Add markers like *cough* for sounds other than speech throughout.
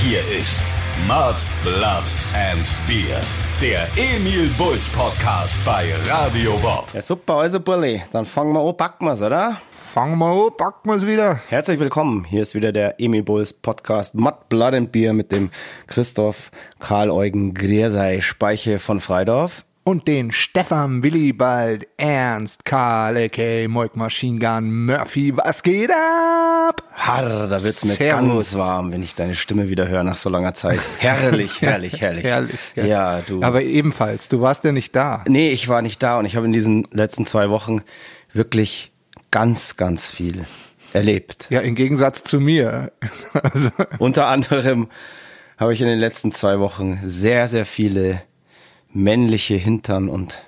Hier ist Mud, Blood and Beer. Der Emil Bulls Podcast bei Radio Bob. Ja, super, also Bulli. Dann fangen wir an, packen wir's, oder? Fangen wir an, packen wir's wieder. Herzlich willkommen. Hier ist wieder der Emil Bulls Podcast Mud, Blood and Beer mit dem Christoph Karl Eugen Griersei Speiche von Freidorf. Und den Stefan Willibald Ernst Karl a.k. Moik Machine Gun Murphy. Was geht ab? Harr, da wird's mir Servus. ganz warm, wenn ich deine Stimme wieder höre nach so langer Zeit. Herrlich, *laughs* herrlich, herrlich. Herrlich. gell? Ja, du. Aber ebenfalls, du warst ja nicht da. Nee, ich war nicht da und ich habe in diesen letzten zwei Wochen wirklich ganz, ganz viel erlebt. Ja, im Gegensatz zu mir. *laughs* Also, *laughs* Unter anderem habe ich in den letzten zwei Wochen sehr, sehr viele männliche Hintern und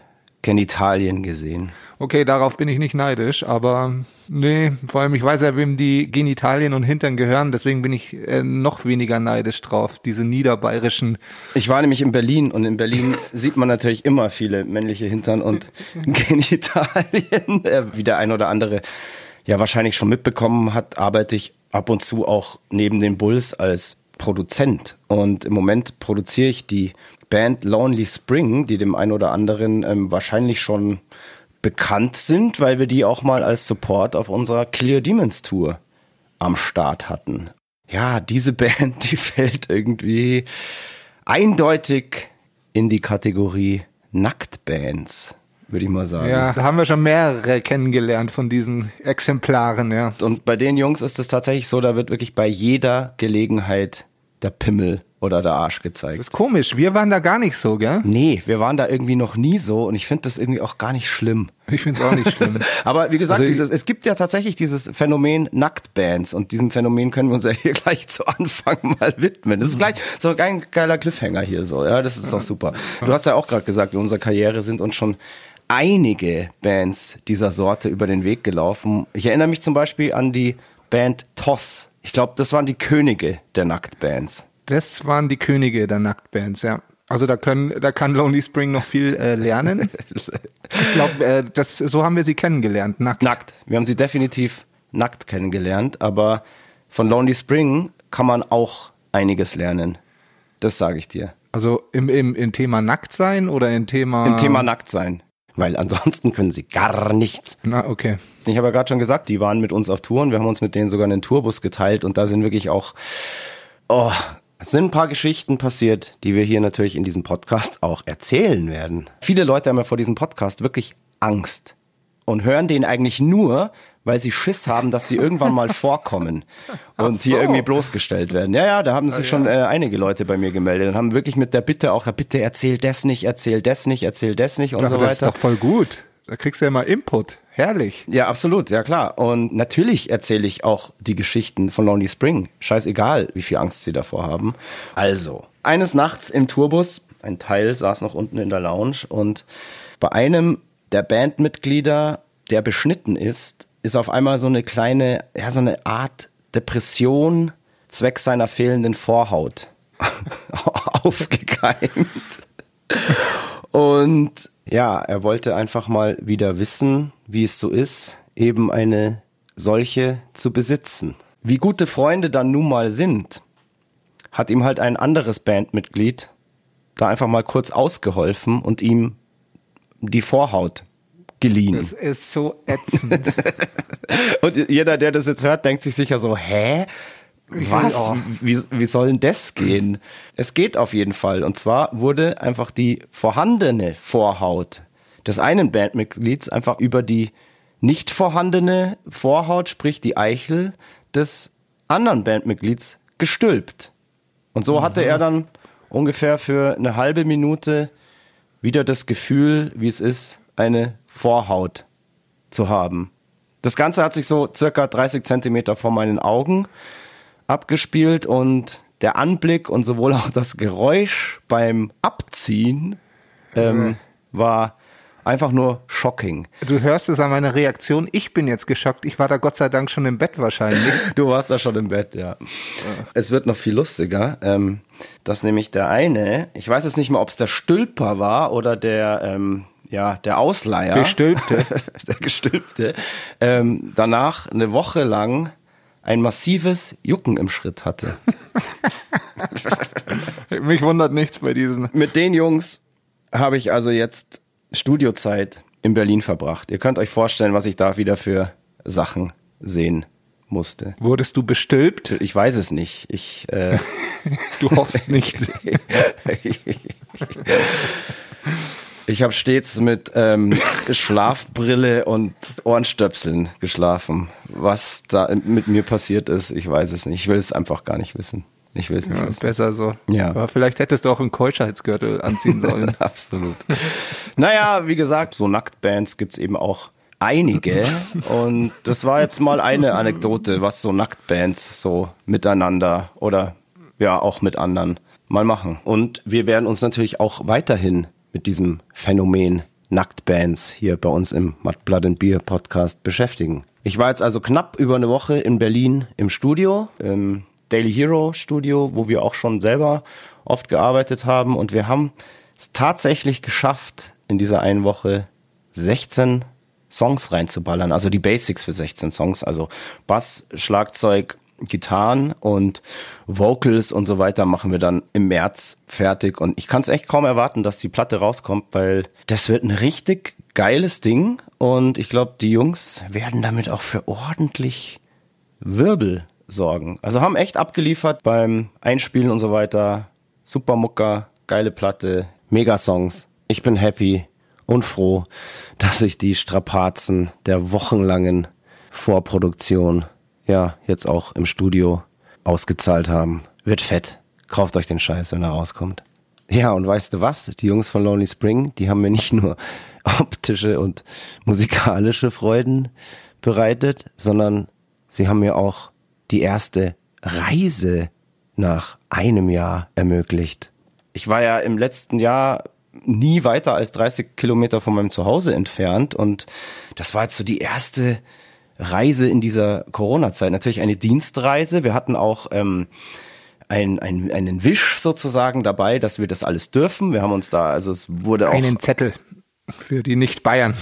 Genitalien gesehen. okay, darauf bin ich nicht neidisch, aber nee, vor allem ich weiß ja, wem die Genitalien und Hintern gehören, deswegen bin ich äh, noch weniger neidisch drauf, diese niederbayerischen. Ich war nämlich in Berlin und in Berlin *laughs* sieht man natürlich immer viele männliche Hintern und *laughs* Genitalien. Äh, Wie der ein oder andere ja wahrscheinlich schon mitbekommen hat, arbeite ich ab und zu auch neben den Bulls als Produzent. Und im Moment produziere ich die Band Lonely Spring, die dem einen oder anderen ähm, wahrscheinlich schon bekannt sind, weil wir die auch mal als Support auf unserer Clear Demons Tour am Start hatten. Ja, diese *laughs* Band, die fällt irgendwie eindeutig in die Kategorie Nacktbands, würde ich mal sagen. Ja, da haben wir schon mehrere kennengelernt von diesen Exemplaren, ja. Und bei den Jungs ist es tatsächlich so, da wird wirklich bei jeder Gelegenheit der Pimmel oder der Arsch gezeigt. Das ist komisch, wir waren da gar nicht so, gell? Nee, wir waren da irgendwie noch nie so und ich finde das irgendwie auch gar nicht schlimm. Ich find's auch nicht schlimm. *laughs* Aber wie gesagt, Also dieses, es gibt ja tatsächlich dieses Phänomen Nacktbands und diesem Phänomen können wir uns ja hier *laughs* gleich zu Anfang mal widmen. Das ist gleich so ein geiler Cliffhanger hier so, ja, das ist doch super. Du hast ja auch gerade gesagt, in unserer Karriere sind uns schon einige Bands dieser Sorte über den Weg gelaufen. Ich erinnere mich zum Beispiel an die Band Toss. Ich glaube, das waren die Könige der Nacktbands. Das waren die Könige der Nacktbands, ja. Also da können, da kann Lonely Spring noch viel äh, lernen. Ich glaube, äh, das so haben wir sie kennengelernt, nackt. Nackt. Wir haben sie definitiv nackt kennengelernt, aber von Lonely Spring kann man auch einiges lernen. Das sage ich dir. Also im, im, im Thema nackt sein oder im Thema Im Thema nackt sein. Weil ansonsten können sie gar nichts. Na okay. Ich habe ja gerade schon gesagt, die waren mit uns auf Touren. Wir haben uns mit denen sogar einen Tourbus geteilt und da sind wirklich auch, oh, es sind ein paar Geschichten passiert, die wir hier natürlich in diesem Podcast auch erzählen werden. Viele Leute haben ja vor diesem Podcast wirklich Angst und hören den eigentlich nur, weil sie Schiss haben, dass sie irgendwann mal *laughs* vorkommen und so. hier irgendwie bloßgestellt werden. Ja, ja, da haben sich schon äh, einige Leute bei mir gemeldet und haben wirklich mit der Bitte auch, bitte erzähl das nicht, erzähl das nicht, erzähl das nicht und Aber so das ist weiter. doch voll gut. Da kriegst du ja mal Input. Herrlich. Ja, absolut, ja klar. Und natürlich erzähle ich auch die Geschichten von Lonely Spring. Scheißegal, wie viel Angst sie davor haben. Also, eines Nachts im Tourbus, ein Teil saß noch unten in der Lounge und bei einem der Bandmitglieder, der beschnitten ist, ist auf einmal so eine kleine, ja, so eine Art Depression zwecks seiner fehlenden Vorhaut *laughs* aufgekeimt. Und ja, er wollte einfach mal wieder wissen, wie es so ist, eben eine solche zu besitzen. Wie gute Freunde dann nun mal sind, hat ihm halt ein anderes Bandmitglied da einfach mal kurz ausgeholfen und ihm die Vorhaut geliehen. Das ist so ätzend. *laughs* Und jeder, der das jetzt hört, denkt sich sicher so, hä? Was? Wie, wie soll denn das gehen? Es geht auf jeden Fall. Und zwar wurde einfach die vorhandene Vorhaut des einen Bandmitglieds einfach über die nicht vorhandene Vorhaut, sprich die Eichel des anderen Bandmitglieds gestülpt. Und so hatte er dann ungefähr für eine halbe Minute wieder das Gefühl, wie es ist, eine Vorhaut zu haben. Das Ganze hat sich so circa 30 Zentimeter vor meinen Augen abgespielt und der Anblick und sowohl auch das Geräusch beim Abziehen ähm, war einfach nur shocking. Du hörst es an meiner Reaktion. Ich bin jetzt geschockt. Ich war da Gott sei Dank schon im Bett wahrscheinlich. *laughs* Du warst da schon im Bett, ja. Es wird noch viel lustiger, ähm, dass nämlich der eine, ich weiß jetzt nicht mehr, ob es der Stülper war oder der, ähm, ja, der Ausleiher. Gestülpte. *laughs* der Gestülpte. Ähm, danach eine Woche lang ein massives Jucken im Schritt hatte. *laughs* Mich wundert nichts bei diesen. Mit den Jungs habe ich also jetzt Studiozeit in Berlin verbracht. Ihr könnt euch vorstellen, was ich da wieder für Sachen sehen musste. Wurdest du bestülpt? Ich weiß es nicht. Ich, äh, *laughs* Du hoffst nicht. *laughs* ich habe stets mit ähm, Schlafbrille und Ohrenstöpseln geschlafen. Was da mit mir passiert ist, ich weiß es nicht. Ich will es einfach gar nicht wissen. Ich will es nicht Ja, wissen. besser so. Ja. Aber vielleicht hättest du auch einen Keuschheitsgürtel anziehen *laughs* sollen. Absolut. naja, wie gesagt, so Nacktbands gibt's eben auch einige. Und das war jetzt mal eine Anekdote, was so Nacktbands so miteinander oder ja auch mit anderen mal machen. Und wir werden uns natürlich auch weiterhin mit diesem Phänomen Nacktbands hier bei uns im Mud Blood and Beer Podcast beschäftigen. Ich war jetzt also knapp über eine Woche in Berlin im Studio, im Daily Hero Studio, wo wir auch schon selber oft gearbeitet haben. Und wir haben es tatsächlich geschafft, in dieser einen Woche 16 Songs reinzuballern, also die Basics für 16 Songs, also Bass, Schlagzeug, Gitarren und Vocals und so weiter machen wir dann im März fertig. Und ich kann es echt kaum erwarten, dass die Platte rauskommt, weil das wird ein richtig geiles Ding. Und ich glaube, die Jungs werden damit auch für ordentlich Wirbel sorgen. Also haben echt abgeliefert beim Einspielen und so weiter. Super Mucker, geile Platte, Megasongs. Ich bin happy und froh, dass sich die Strapazen der wochenlangen Vorproduktion ja jetzt auch im Studio ausgezahlt haben. Wird fett. Kauft euch den Scheiß, wenn er rauskommt. Ja, und weißt du was? Die Jungs von Lonely Spring, die haben mir nicht nur *laughs* optische und musikalische Freuden bereitet, sondern sie haben mir auch die erste Reise nach einem Jahr ermöglicht. Ich war ja im letzten Jahr nie weiter als 30 Kilometer von meinem Zuhause entfernt und das war jetzt so die erste Reise in dieser Corona-Zeit. Natürlich eine Dienstreise. Wir hatten auch ähm, ein, ein, einen Wisch sozusagen dabei, dass wir das alles dürfen. Wir haben uns da, also es wurde auch Einen Zettel für die Nicht-Bayern.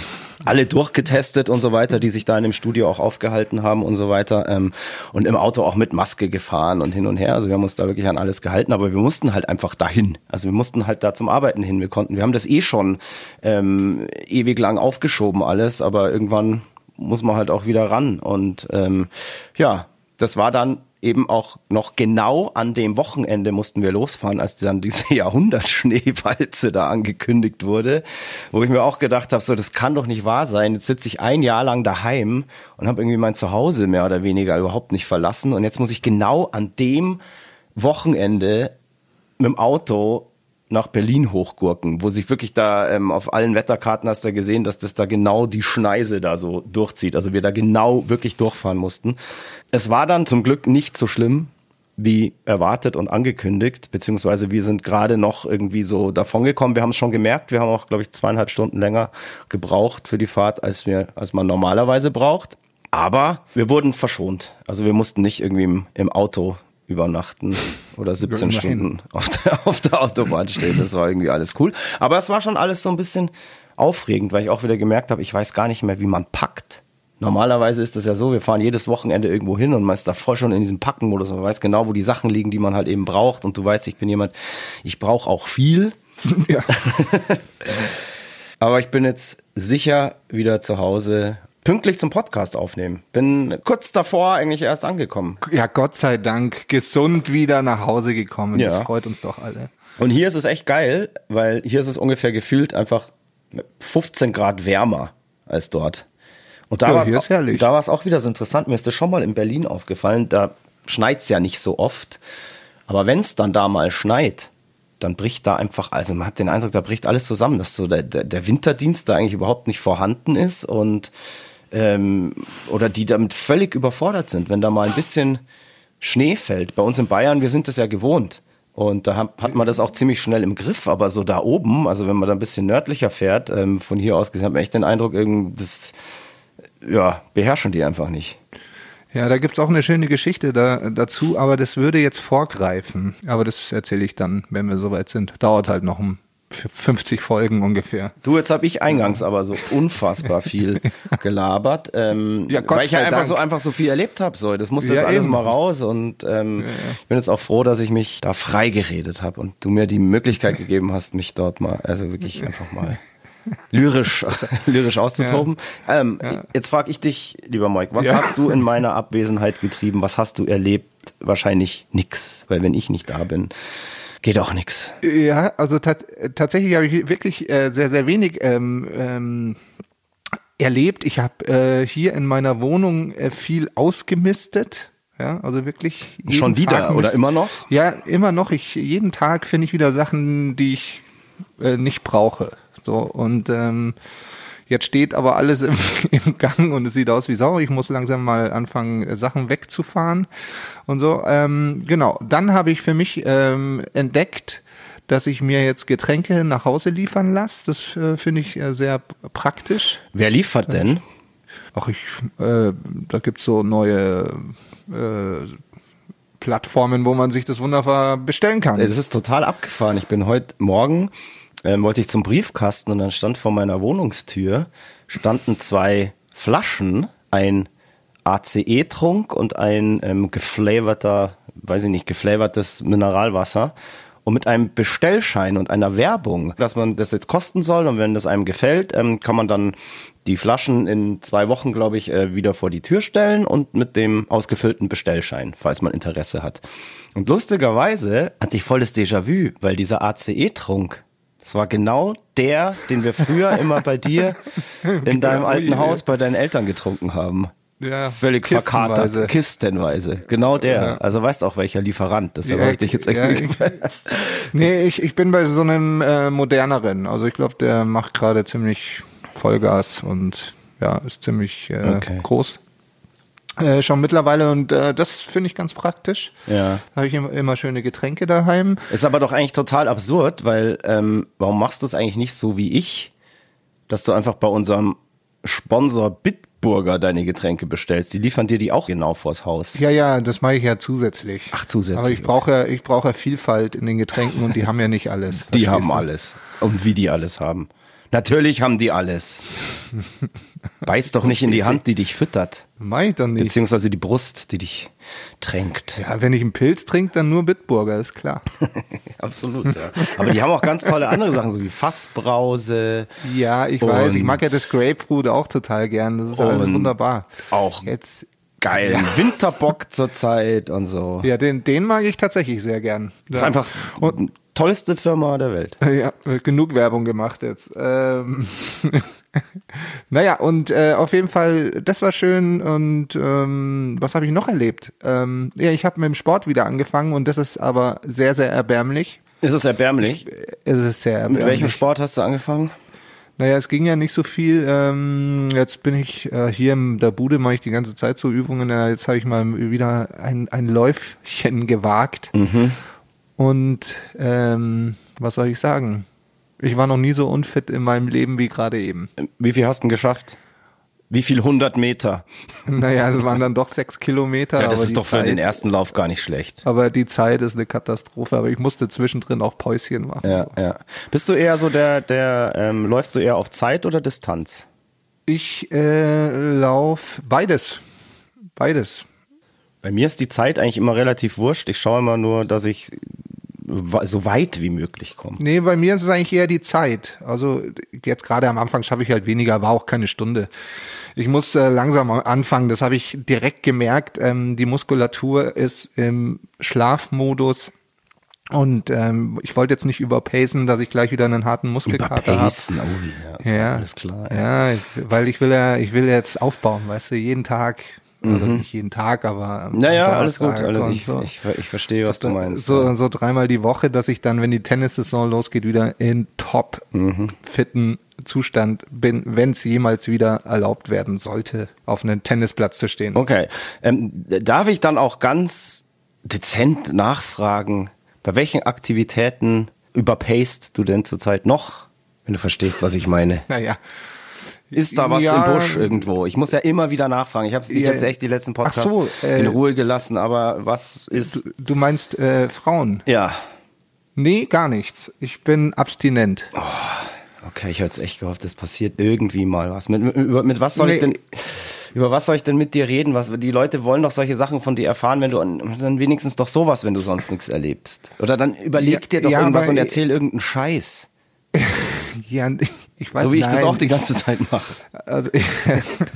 alle durchgetestet und so weiter, die sich da in dem Studio auch aufgehalten haben und so weiter. Ähm, und im Auto auch mit Maske gefahren und hin und her. Also wir haben uns da wirklich an alles gehalten, aber wir mussten halt einfach dahin. Also wir mussten halt da zum Arbeiten hin. Wir konnten, wir haben das eh schon ähm, ewig lang aufgeschoben alles, aber irgendwann muss man halt auch wieder ran. Und ähm, ja, das war dann eben auch noch genau an dem Wochenende mussten wir losfahren, als dann diese *laughs* Jahrhundertschneewalze da angekündigt wurde, wo ich mir auch gedacht habe, so das kann doch nicht wahr sein. Jetzt sitze ich ein Jahr lang daheim und habe irgendwie mein Zuhause mehr oder weniger überhaupt nicht verlassen und jetzt muss ich genau an dem Wochenende mit dem Auto nach Berlin hochgurken, wo sich wirklich da ähm, auf allen Wetterkarten hast du gesehen, dass das da genau die Schneise da so durchzieht. Also wir da genau wirklich durchfahren mussten. Es war dann zum Glück nicht so schlimm wie erwartet und angekündigt, beziehungsweise wir sind gerade noch irgendwie so davongekommen. Wir haben es schon gemerkt, wir haben auch, glaube ich, zweieinhalb Stunden länger gebraucht für die Fahrt, als wir, als man normalerweise braucht. Aber wir wurden verschont. Also wir mussten nicht irgendwie im, im Auto übernachten oder 17 immerhin. Stunden auf der, *laughs* auf der Autobahn stehen. Das war irgendwie alles cool. Aber es war schon alles so ein bisschen aufregend, weil ich auch wieder gemerkt habe, ich weiß gar nicht mehr, wie man packt. Normalerweise ist das ja so, wir fahren jedes Wochenende irgendwo hin und man ist da voll schon in diesem Packenmodus. Man weiß genau, wo die Sachen liegen, die man halt eben braucht. Und du weißt, ich bin jemand, ich brauche auch viel. *laughs* Ja. *laughs* Aber ich bin jetzt sicher wieder zu Hause, pünktlich zum Podcast aufnehmen. Bin kurz davor eigentlich erst angekommen. ja, Gott sei Dank gesund wieder nach Hause gekommen. Das Ja. freut uns doch alle. Und hier ist es echt geil, weil hier ist es ungefähr gefühlt einfach 15 Grad wärmer als dort. Und da Ja, war da es auch wieder so interessant. Mir ist das schon mal in Berlin aufgefallen. Da schneit's ja nicht so oft. Aber wenn es dann da mal schneit, dann bricht da einfach, also man hat den Eindruck, da bricht alles zusammen, dass so der, der, der Winterdienst da eigentlich überhaupt nicht vorhanden ist und ähm, oder die damit völlig überfordert sind, wenn da mal ein bisschen Schnee fällt. Bei uns in Bayern, wir sind das ja gewohnt. Und da hat, man das auch ziemlich schnell im Griff, aber so da oben, also wenn man da ein bisschen nördlicher fährt, ähm, von hier aus gesehen, hat man echt den Eindruck, das ja, beherrschen die einfach nicht. Ja, da gibt's auch eine schöne Geschichte da, dazu, aber das würde jetzt vorgreifen. Aber das erzähle ich dann, wenn wir soweit sind. Dauert halt noch ein 50 Folgen ungefähr. Du, jetzt habe ich eingangs aber so unfassbar viel *laughs* gelabert, ähm, Ja, Gott weil ich ja einfach Dank. so einfach so viel erlebt habe. So, das musste Ja, jetzt alles eben. mal raus und ähm, ich bin jetzt auch froh, dass ich mich da frei geredet habe und du mir die Möglichkeit gegeben hast, mich dort mal, also wirklich einfach mal lyrisch, *laughs* *laughs* lyrisch auszutoben. Ähm, Jetzt frage ich dich, lieber Mike, was Ja. hast du in meiner Abwesenheit getrieben? Was hast du erlebt? Wahrscheinlich nix, weil wenn ich nicht da bin, geht auch nix. Ja, also tat, tatsächlich habe ich wirklich äh, sehr, sehr wenig ähm, ähm, erlebt. Ich habe äh, hier in meiner Wohnung äh, viel ausgemistet. Ja, also wirklich. jeden Schon wieder Tag oder immer noch? Ja, immer noch. Ich jeden Tag finde ich wieder Sachen, die ich äh, nicht brauche. So und ähm, jetzt steht aber alles im, *laughs* im Gang und es sieht aus wie Sau. Ich muss langsam mal anfangen, äh, Sachen wegzufahren und so. Ähm, genau. Dann habe ich für mich ähm, entdeckt, dass ich mir jetzt Getränke nach Hause liefern lasse. Das äh, finde ich äh, sehr praktisch. Wer liefert denn? Ach, ich, äh, da gibt's so neue äh, Plattformen, wo man sich das wunderbar bestellen kann. Das ist total abgefahren. Ich bin heute Morgen, ähm, wollte ich zum Briefkasten und dann stand vor meiner Wohnungstür, standen zwei Flaschen, ein ACE-Trunk und ein ähm, geflavorter, weiß ich nicht, geflavortes Mineralwasser. Und mit einem Bestellschein und einer Werbung, dass man das jetzt kosten soll und wenn das einem gefällt, ähm, kann man dann die Flaschen in zwei Wochen, glaube ich, äh, wieder vor die Tür stellen und mit dem ausgefüllten Bestellschein, falls man Interesse hat. Und lustigerweise hatte ich volles Déjà-vu, weil dieser ACE-Trunk, das war genau der, den wir früher immer bei dir *laughs* in deinem Genau, alten. Haus bei deinen Eltern getrunken haben. Ja, Völlig kistenweise. verkatert, kistenweise. Genau der. Ja. Also weißt auch welcher Lieferant. Deshalb Ja, habe ich dich jetzt ja, ich- Nee, ich, ich bin bei so einem äh, moderneren. Also ich glaube, der macht gerade ziemlich Vollgas und ja, ist ziemlich äh, Okay. groß. Äh, schon mittlerweile und äh, das finde ich ganz praktisch. Ja. Da habe ich immer, immer schöne Getränke daheim. Ist aber doch eigentlich total absurd, weil ähm, warum machst du es eigentlich nicht so wie ich, dass du einfach bei unserem Sponsor Bitburger deine Getränke bestellst? Die liefern dir die auch genau vors Haus. Ja, ja, das mache ich ja zusätzlich. Ach, zusätzlich, Aber ich brauche ja, ich brauche ja Vielfalt in den Getränken und die haben ja nicht alles. Die haben du? alles. Und wie die alles haben. Natürlich haben die alles. Beiß doch nicht in die Hand, die dich füttert. Ich doch nicht. Beziehungsweise die Brust, die dich tränkt. Ja, wenn ich einen Pilz trinke, dann nur Bitburger, ist klar. *laughs* Absolut, ja. Aber die haben auch ganz tolle andere Sachen, so wie Fassbrause. Ja, ich weiß, ich Und- mag ja das Grapefruit auch total gern. Das ist alles Und wunderbar. auch Jetzt, Geilen Winterbock zurzeit und so. ja, den, den mag ich tatsächlich sehr gern. Das ist einfach die tollste Firma der Welt. *laughs* Ja, genug Werbung gemacht jetzt. Ähm, *laughs* naja, und äh, auf jeden Fall, das war schön. Und ähm, was habe ich noch erlebt? Ähm, ja, ich habe mit dem Sport wieder angefangen und das ist aber sehr, sehr erbärmlich. Ist es erbärmlich? Es ist sehr erbärmlich. Mit welchem Sport hast du angefangen? Naja, es ging ja nicht so viel. Ähm, jetzt bin ich äh, hier in der Bude, mache ich die ganze Zeit so Übungen. Ja, jetzt habe ich mal wieder ein, ein Läufchen gewagt. Und ähm, was soll ich sagen? Ich war noch nie so unfit in meinem Leben wie gerade eben. Wie viel hast du denn geschafft? Wie viel 100 Meter? *laughs* Naja, es waren dann doch sechs Kilometer. Ja, das ist doch für Zeit, den ersten Lauf gar nicht schlecht. Aber die Zeit ist eine Katastrophe. Aber ich musste zwischendrin auch Päuschen machen. Ja, ja. Bist du eher so der, der, ähm, läufst du eher auf Zeit oder Distanz? Ich äh, lauf beides. Beides. Bei mir ist die Zeit eigentlich immer relativ wurscht. Ich schaue immer nur, dass ich so weit wie möglich komme. Nee, bei mir ist es eigentlich eher die Zeit. Also jetzt gerade am Anfang schaffe ich halt weniger, aber auch keine Stunde. Ich muss äh, langsam anfangen, das habe ich direkt gemerkt. Ähm, die Muskulatur ist im Schlafmodus. Und ähm, ich wollte jetzt nicht überpacen, dass ich gleich wieder einen harten Muskelkater habe. Oh, ja. Ja, Alles klar. Ja. Ja, weil ich will ja, ich will jetzt aufbauen, weißt du, jeden Tag, also nicht jeden Tag, aber Naja, Mhm. alles gut. Alles, ich, so. ich, ich verstehe, was du meinst. So, ja. so dreimal die Woche, dass ich dann, wenn die Tennissaison losgeht, wieder in top Mhm. fitten Zustand bin, wenn es jemals wieder erlaubt werden sollte, auf einem Tennisplatz zu stehen. Okay. Ähm, darf ich dann auch ganz dezent nachfragen, bei welchen Aktivitäten überpaced du denn zurzeit noch? Wenn du verstehst, was ich meine. Naja. Ist da was Ja, im Busch irgendwo? Ich muss ja immer wieder nachfragen. Ich habe dich Ja, jetzt echt die letzten Podcasts so, äh, in Ruhe gelassen, aber was ist... Du, du meinst äh, Frauen? Ja, Nee, gar nichts. Ich bin abstinent. Okay, ich hätte jetzt echt gehofft, es passiert irgendwie mal was. Mit, mit, über- mit was soll ich Nee. denn, über was soll ich denn mit dir reden? Was, die Leute wollen doch solche Sachen von dir erfahren, wenn du, dann wenigstens doch sowas, wenn du sonst nichts erlebst. Oder dann überleg Ja, dir doch ja, irgendwas und erzähl irgendeinen Scheiß. *laughs* Ja, *laughs* ich weiß So wie ich das nein. auch die ganze Zeit mache. Also ich,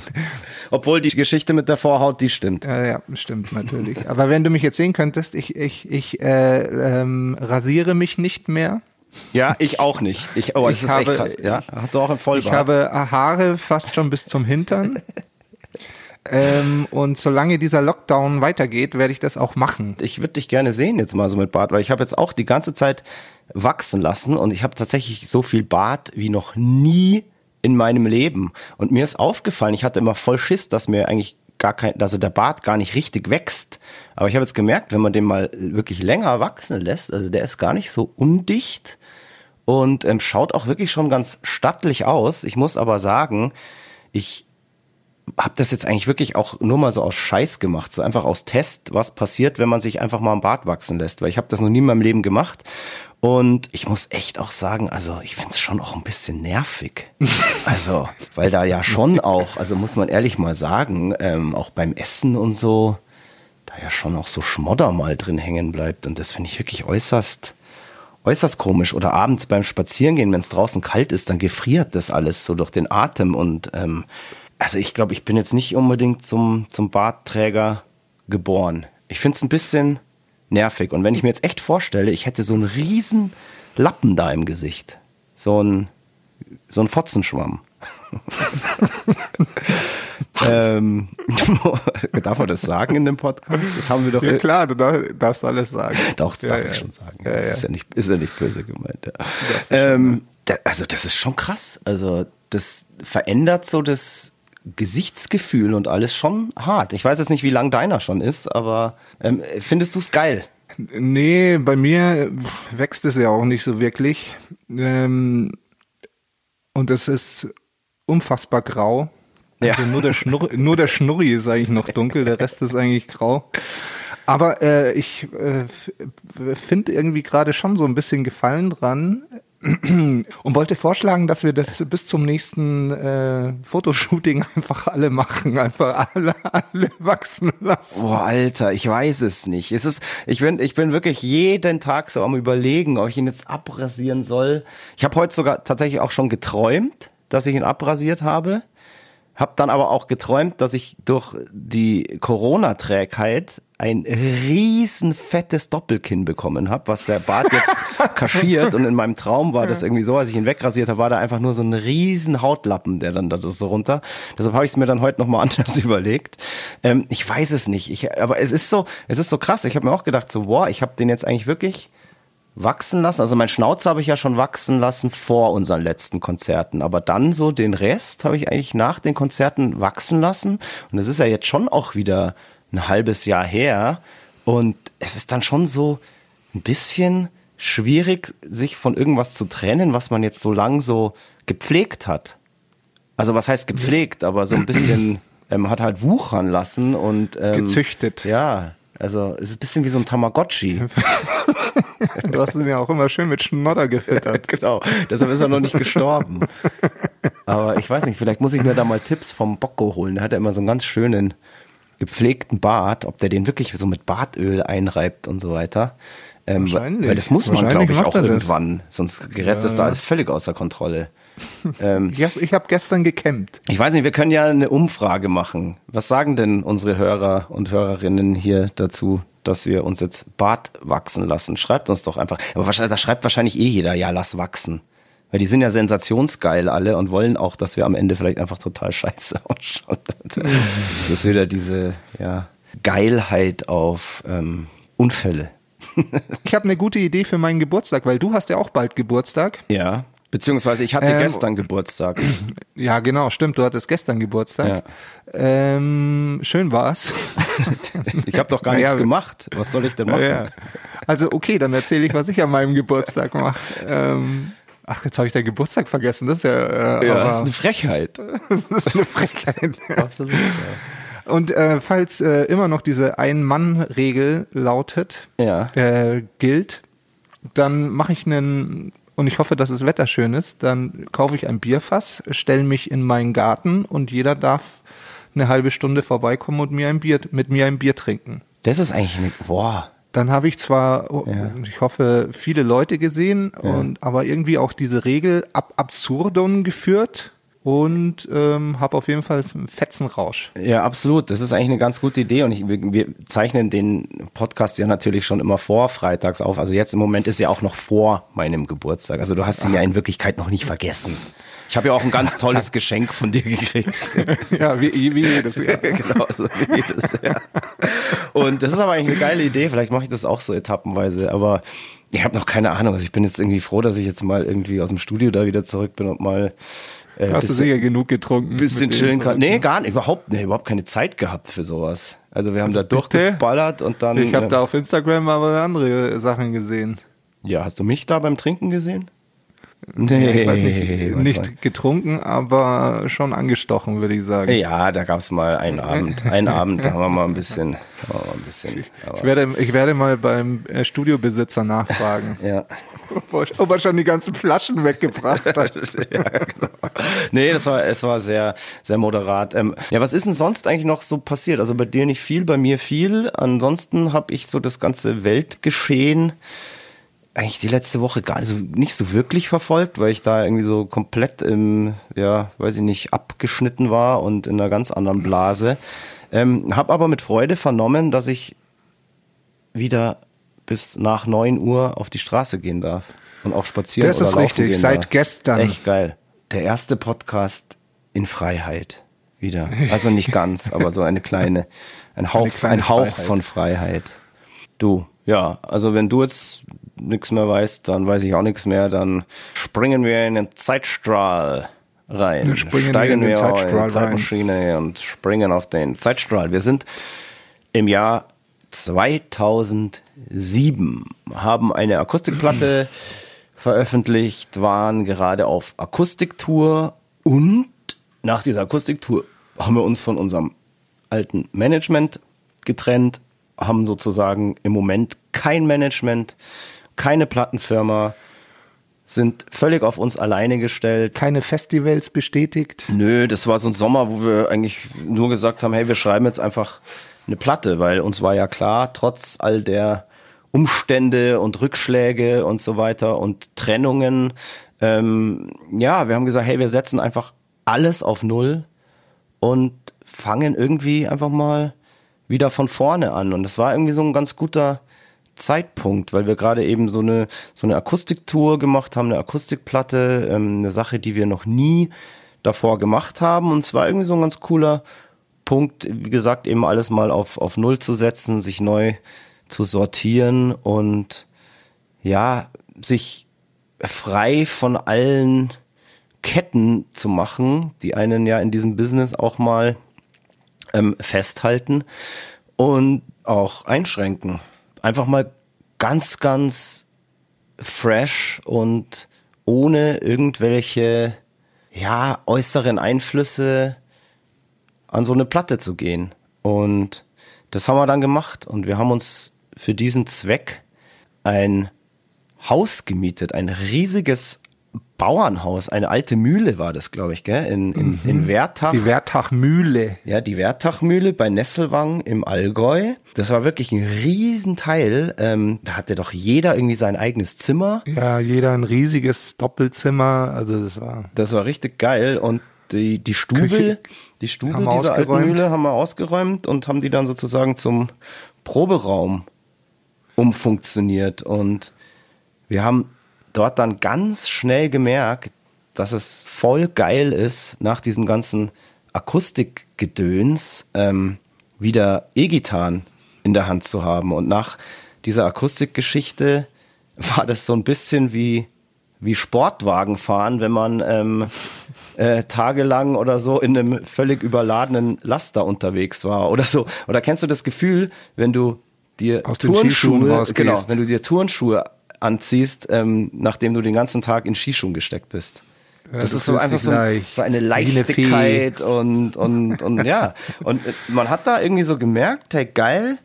*laughs* Obwohl die Geschichte mit der Vorhaut, die stimmt. ja, ja, stimmt natürlich. Aber wenn du mich jetzt sehen könntest, ich, ich, ich äh, ähm, rasiere mich nicht mehr. Ja, ich auch nicht. Ich, oh, das Ich ist habe- echt krass. Ja, hast du auch Ich Vollbart? habe Haare fast schon bis zum Hintern. ähm, und solange dieser Lockdown weitergeht, werde ich das auch machen. ich würde dich gerne sehen jetzt mal so mit Bart, weil ich habe jetzt auch die ganze Zeit wachsen lassen und ich habe tatsächlich so viel Bart wie noch nie in meinem Leben. Und mir ist aufgefallen, ich hatte immer voll Schiss, dass mir eigentlich gar kein, dass der Bart gar nicht richtig wächst. Aber ich habe jetzt gemerkt, wenn man den mal wirklich länger wachsen lässt, also der ist gar nicht so undicht und ähm, schaut auch wirklich schon ganz stattlich aus. Ich muss aber sagen, ich habe das jetzt eigentlich wirklich auch nur mal so aus Scheiß gemacht, so einfach aus Test, was passiert, wenn man sich einfach mal einen Bart wachsen lässt, weil ich habe das noch nie in meinem Leben gemacht und ich muss echt auch sagen, also ich find's schon auch ein bisschen nervig, *laughs* also weil da ja schon auch, also muss man ehrlich mal sagen, ähm, auch beim Essen und so, da ja schon auch so Schmodder mal drin hängen bleibt und das finde ich wirklich äußerst äußerst komisch. Oder abends beim Spazierengehen, wenn es draußen kalt ist, dann gefriert das alles so durch den Atem. Und ähm, also ich glaube, ich bin jetzt nicht unbedingt zum, zum Bartträger geboren. Ich finde es ein bisschen nervig. Und wenn ich mir jetzt echt vorstelle, ich hätte so einen riesen Lappen da im Gesicht. So ein, so ein Fotzenschwamm. *laughs* ähm, *laughs* darf man das sagen in dem Podcast? Das haben wir doch Ja klar, du dar- darfst alles sagen. doch, das ja, darf ja. ich schon sagen. Ja, das. Ist, ja nicht, ist ja nicht böse gemeint. Ähm, da, also das ist schon krass. Also das verändert so das Gesichtsgefühl und alles schon hart. Ich weiß jetzt nicht, wie lang deiner schon ist, aber ähm, findest du es geil? Nee, bei mir wächst es ja auch nicht so wirklich. Ähm, und es ist unfassbar grau. Also Ja. nur, der Schnurr, nur der Schnurri ist eigentlich noch dunkel, der Rest ist eigentlich grau. Aber äh, ich äh, finde irgendwie gerade schon so ein bisschen Gefallen dran *clears throat* und wollte vorschlagen, dass wir das bis zum nächsten äh, Fotoshooting *laughs* einfach alle machen, einfach alle, alle wachsen lassen. Boah, Alter, ich weiß es nicht. Es ist, ich bin, ich bin wirklich jeden Tag so am überlegen, ob ich ihn jetzt abrasieren soll. Ich habe heute sogar tatsächlich auch schon geträumt, dass ich ihn abrasiert habe. Hab dann aber auch geträumt, dass ich durch die Corona-Trägheit ein riesen fettes Doppelkinn bekommen habe, was der Bart jetzt *laughs* kaschiert. Und in meinem Traum war das irgendwie so, als ich ihn wegrasiert habe, war da einfach nur so ein riesen Hautlappen, der dann da das so runter. Deshalb habe ich es mir dann heute nochmal *laughs* anders überlegt. Ähm, ich weiß es nicht. Ich, aber es ist so, es ist so krass. Ich habe mir auch gedacht, so, boah, ich habe den jetzt eigentlich wirklich wachsen lassen. Also mein Schnauze habe ich ja schon wachsen lassen vor unseren letzten Konzerten. Aber dann so den Rest habe ich eigentlich nach den Konzerten wachsen lassen. Und es ist ja jetzt schon auch wieder ein halbes Jahr her. Und es ist dann schon so ein bisschen schwierig, sich von irgendwas zu trennen, was man jetzt so lang so gepflegt hat. Also was heißt gepflegt, aber so ein bisschen *clears throat* ähm, hat halt wuchern lassen und ähm, Gezüchtet. Ja, also es ist ein bisschen wie so ein Tamagotchi. *laughs* Du hast ihn ja auch immer schön mit Schnodder gefüttert. *laughs* genau. Deshalb ist er noch nicht gestorben. Aber ich weiß nicht, vielleicht muss ich mir da mal Tipps vom Bocco holen. Der hat ja immer so einen ganz schönen gepflegten Bart, ob der den wirklich so mit Bartöl einreibt und so weiter. Ähm, Wahrscheinlich. Weil das muss man, glaube ich, auch das. irgendwann. Sonst gerät das da alles völlig außer Kontrolle. *laughs* ähm, Ich habe hab gestern gekämmt. ich weiß nicht, wir können ja eine Umfrage machen. Was sagen denn unsere Hörer und Hörerinnen hier dazu, dass wir uns jetzt Bart wachsen lassen? Schreibt uns doch einfach. Aber da schreibt wahrscheinlich eh jeder, ja, lass wachsen. Weil die sind ja sensationsgeil alle und wollen auch, dass wir am Ende vielleicht einfach total scheiße *laughs* ausschauen. *laughs* Das ist wieder diese ja, Geilheit auf ähm, Unfälle. Ich habe eine gute Idee für meinen Geburtstag, weil du hast ja auch bald Geburtstag. Ja. Beziehungsweise ich hatte Ähm, gestern Geburtstag. *clears throat* Ja, genau, stimmt. Du hattest gestern Geburtstag. Ähm, schön war's. *laughs* Ich habe doch gar Naja, nichts gemacht. Was soll ich denn machen? ja. Also okay, dann erzähle ich, was ich an meinem Geburtstag mache. Ähm, ach, jetzt habe ich den Geburtstag vergessen. Das ist ja, äh, Ja, das ist aber, eine Frechheit. *laughs* das ist eine Frechheit. Absolut. Und äh, falls äh, immer noch diese Ein-Mann-Regel lautet, Ja. äh, gilt, dann mache ich einen, und ich hoffe, dass das Wetter schön ist, dann kaufe ich ein Bierfass, stelle mich in meinen Garten und jeder darf eine halbe Stunde vorbeikommen und mir ein Bier, mit mir ein Bier trinken. Das ist eigentlich eine, boah. Dann habe ich zwar, Ja. ich hoffe, viele Leute gesehen, und aber irgendwie auch diese Regel ab absurdum geführt und ähm, habe auf jeden Fall einen Fetzenrausch. Ja, absolut. Das ist eigentlich eine ganz gute Idee und ich, wir, wir zeichnen den Podcast ja natürlich schon immer vor freitags auf. Also jetzt im Moment ist ja auch noch vor meinem Geburtstag. Also du hast ihn ja in Wirklichkeit noch nicht vergessen. Ich habe ja auch ein ganz tolles *laughs* Geschenk von dir gekriegt. ja, wie, wie jedes Jahr. *laughs* genau, so wie jedes Jahr. Und das ist aber eigentlich eine geile Idee. Vielleicht mache ich das auch so etappenweise. Aber ich habe noch keine Ahnung. Also ich bin jetzt irgendwie froh, dass ich jetzt mal irgendwie aus dem Studio da wieder zurück bin und mal äh, Hast du sicher genug getrunken? bisschen chillen kann. Nee, gar nicht, überhaupt, nee, überhaupt keine Zeit gehabt für sowas. Also wir haben da bitte? durchgeballert und dann. Ich habe äh, da auf Instagram aber andere Sachen gesehen. Ja, hast du mich da beim Trinken gesehen? Nee, Ich weiß nicht, nicht getrunken, aber schon angestochen, würde ich sagen. Ja, da gab's mal einen *laughs* Abend. Einen Abend, da haben wir mal ein bisschen. mal ein bisschen Ich werde, ich werde mal beim äh, Studiobesitzer nachfragen, *laughs* ja. ob er- ob er schon die ganzen Flaschen weggebracht *laughs* hat. ja, genau. Nee, das war, es war sehr, sehr moderat. Ähm, ja, was ist denn sonst eigentlich noch so passiert? Also bei dir nicht viel, bei mir viel. Ansonsten habe ich so das ganze Weltgeschehen eigentlich die letzte Woche gar nicht so, nicht so wirklich verfolgt, weil ich da irgendwie so komplett im, ja, weiß ich nicht, abgeschnitten war und in einer ganz anderen Blase. Ähm, hab aber mit Freude vernommen, dass ich wieder bis nach 9 Uhr auf die Straße gehen darf und auch spazieren Das ist richtig, seit darf. gestern. Echt geil. Der erste Podcast in Freiheit wieder. Also nicht ganz, aber so eine kleine, ein Hauch, kleine ein Hauch Freiheit. von Freiheit. Du, ja, also wenn du jetzt nichts mehr weißt, dann weiß ich auch nichts mehr, dann springen wir in den Zeitstrahl rein. Wir springen Steigen in den wir Zeitstrahl in rein. die Zeitmaschine und springen auf den Zeitstrahl. Wir sind im Jahr 2007, haben eine Akustikplatte *clears throat* veröffentlicht, waren gerade auf Akustiktour und nach dieser Akustiktour haben wir uns von unserem alten Management getrennt, haben sozusagen im Moment kein Management, keine Plattenfirma, sind völlig auf uns alleine gestellt. Keine Festivals bestätigt. Nö, das war so ein Sommer, wo wir eigentlich nur gesagt haben, hey, wir schreiben jetzt einfach eine Platte, weil uns war ja klar, trotz all der Umstände und Rückschläge und so weiter und Trennungen, ähm, ja, wir haben gesagt, hey, wir setzen einfach alles auf Null und fangen irgendwie einfach mal wieder von vorne an. Und das war irgendwie so ein ganz guter Zeitpunkt, weil wir gerade eben so eine, so eine Akustiktour gemacht haben, eine Akustikplatte, ähm, eine Sache, die wir noch nie davor gemacht haben. Und es war irgendwie so ein ganz cooler Punkt, wie gesagt, eben alles mal auf, auf Null zu setzen, sich neu zu sortieren und ja, sich frei von allen Ketten zu machen, die einen ja in diesem Business auch mal ähm, festhalten und auch einschränken. Einfach mal ganz, ganz fresh und ohne irgendwelche ja, äußeren Einflüsse an so eine Platte zu gehen. Und das haben wir dann gemacht und wir haben uns für diesen Zweck ein Haus gemietet, ein riesiges Bauernhaus, eine alte Mühle war das, glaube ich, gell? In, in, in Wertach. Die Wertachmühle. Ja, die Wertachmühle bei Nesselwang im Allgäu. Das war wirklich ein Riesenteil. Ähm, da hatte doch jeder irgendwie sein eigenes Zimmer. Ja, jeder ein riesiges Doppelzimmer. Also das war. Das war richtig geil. Und die, die Stube, Küche die Stube dieser alten ausgeräumt. Mühle haben wir ausgeräumt und haben die dann sozusagen zum Proberaum umfunktioniert. Und wir haben dort dann ganz schnell gemerkt, dass es voll geil ist, nach diesem ganzen Akustikgedöns ähm, wieder E-Gitarren in der Hand zu haben. Und nach dieser Akustikgeschichte *laughs* war das so ein bisschen wie, wie Sportwagen fahren, wenn man ähm, äh, tagelang oder so in einem völlig überladenen Laster unterwegs war oder so. Oder kennst du das Gefühl, wenn du dir Aus rausgehst. genau, wenn du dir Turnschuhe anziehst, ähm, nachdem du den ganzen Tag in Skischuhen gesteckt bist. das du ist so einfach so, leicht, so eine Leichtigkeit und, und, und ja. *laughs* Und äh, man hat da irgendwie so gemerkt, hey geil,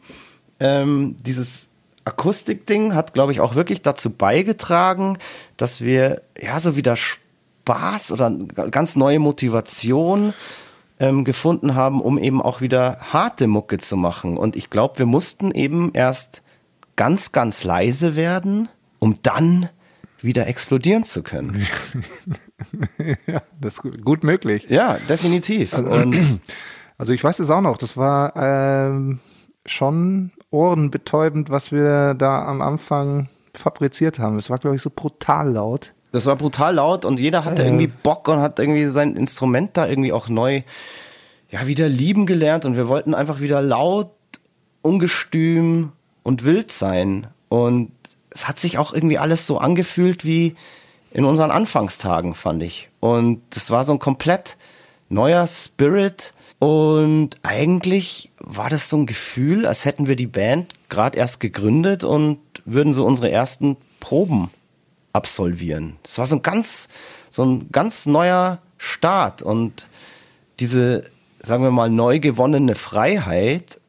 ähm, dieses Akustikding hat, glaube ich, auch wirklich dazu beigetragen, dass wir ja so wieder Spaß oder ganz neue Motivation ähm, gefunden haben, um eben auch wieder harte Mucke zu machen. Und ich glaube, wir mussten eben erst ganz, ganz leise werden, um dann wieder explodieren zu können. *laughs* ja, das ist gut möglich. Ja, definitiv. Also, *clears throat* Also ich weiß es auch noch, das war ähm, schon ohrenbetäubend, was wir da am Anfang fabriziert haben. Es war, glaube ich, so brutal laut. das war brutal laut und jeder hatte Ja. irgendwie Bock und hat irgendwie sein Instrument da irgendwie auch neu ja wieder lieben gelernt und wir wollten einfach wieder laut, ungestüm und wild sein und es hat sich auch irgendwie alles so angefühlt wie in unseren Anfangstagen, fand ich. Und das war so ein komplett neuer Spirit und eigentlich war das so ein Gefühl, als hätten wir die Band gerade erst gegründet und würden so unsere ersten Proben absolvieren. Das war so ein ganz, so ein ganz neuer Start und diese, sagen wir mal, neu gewonnene Freiheit,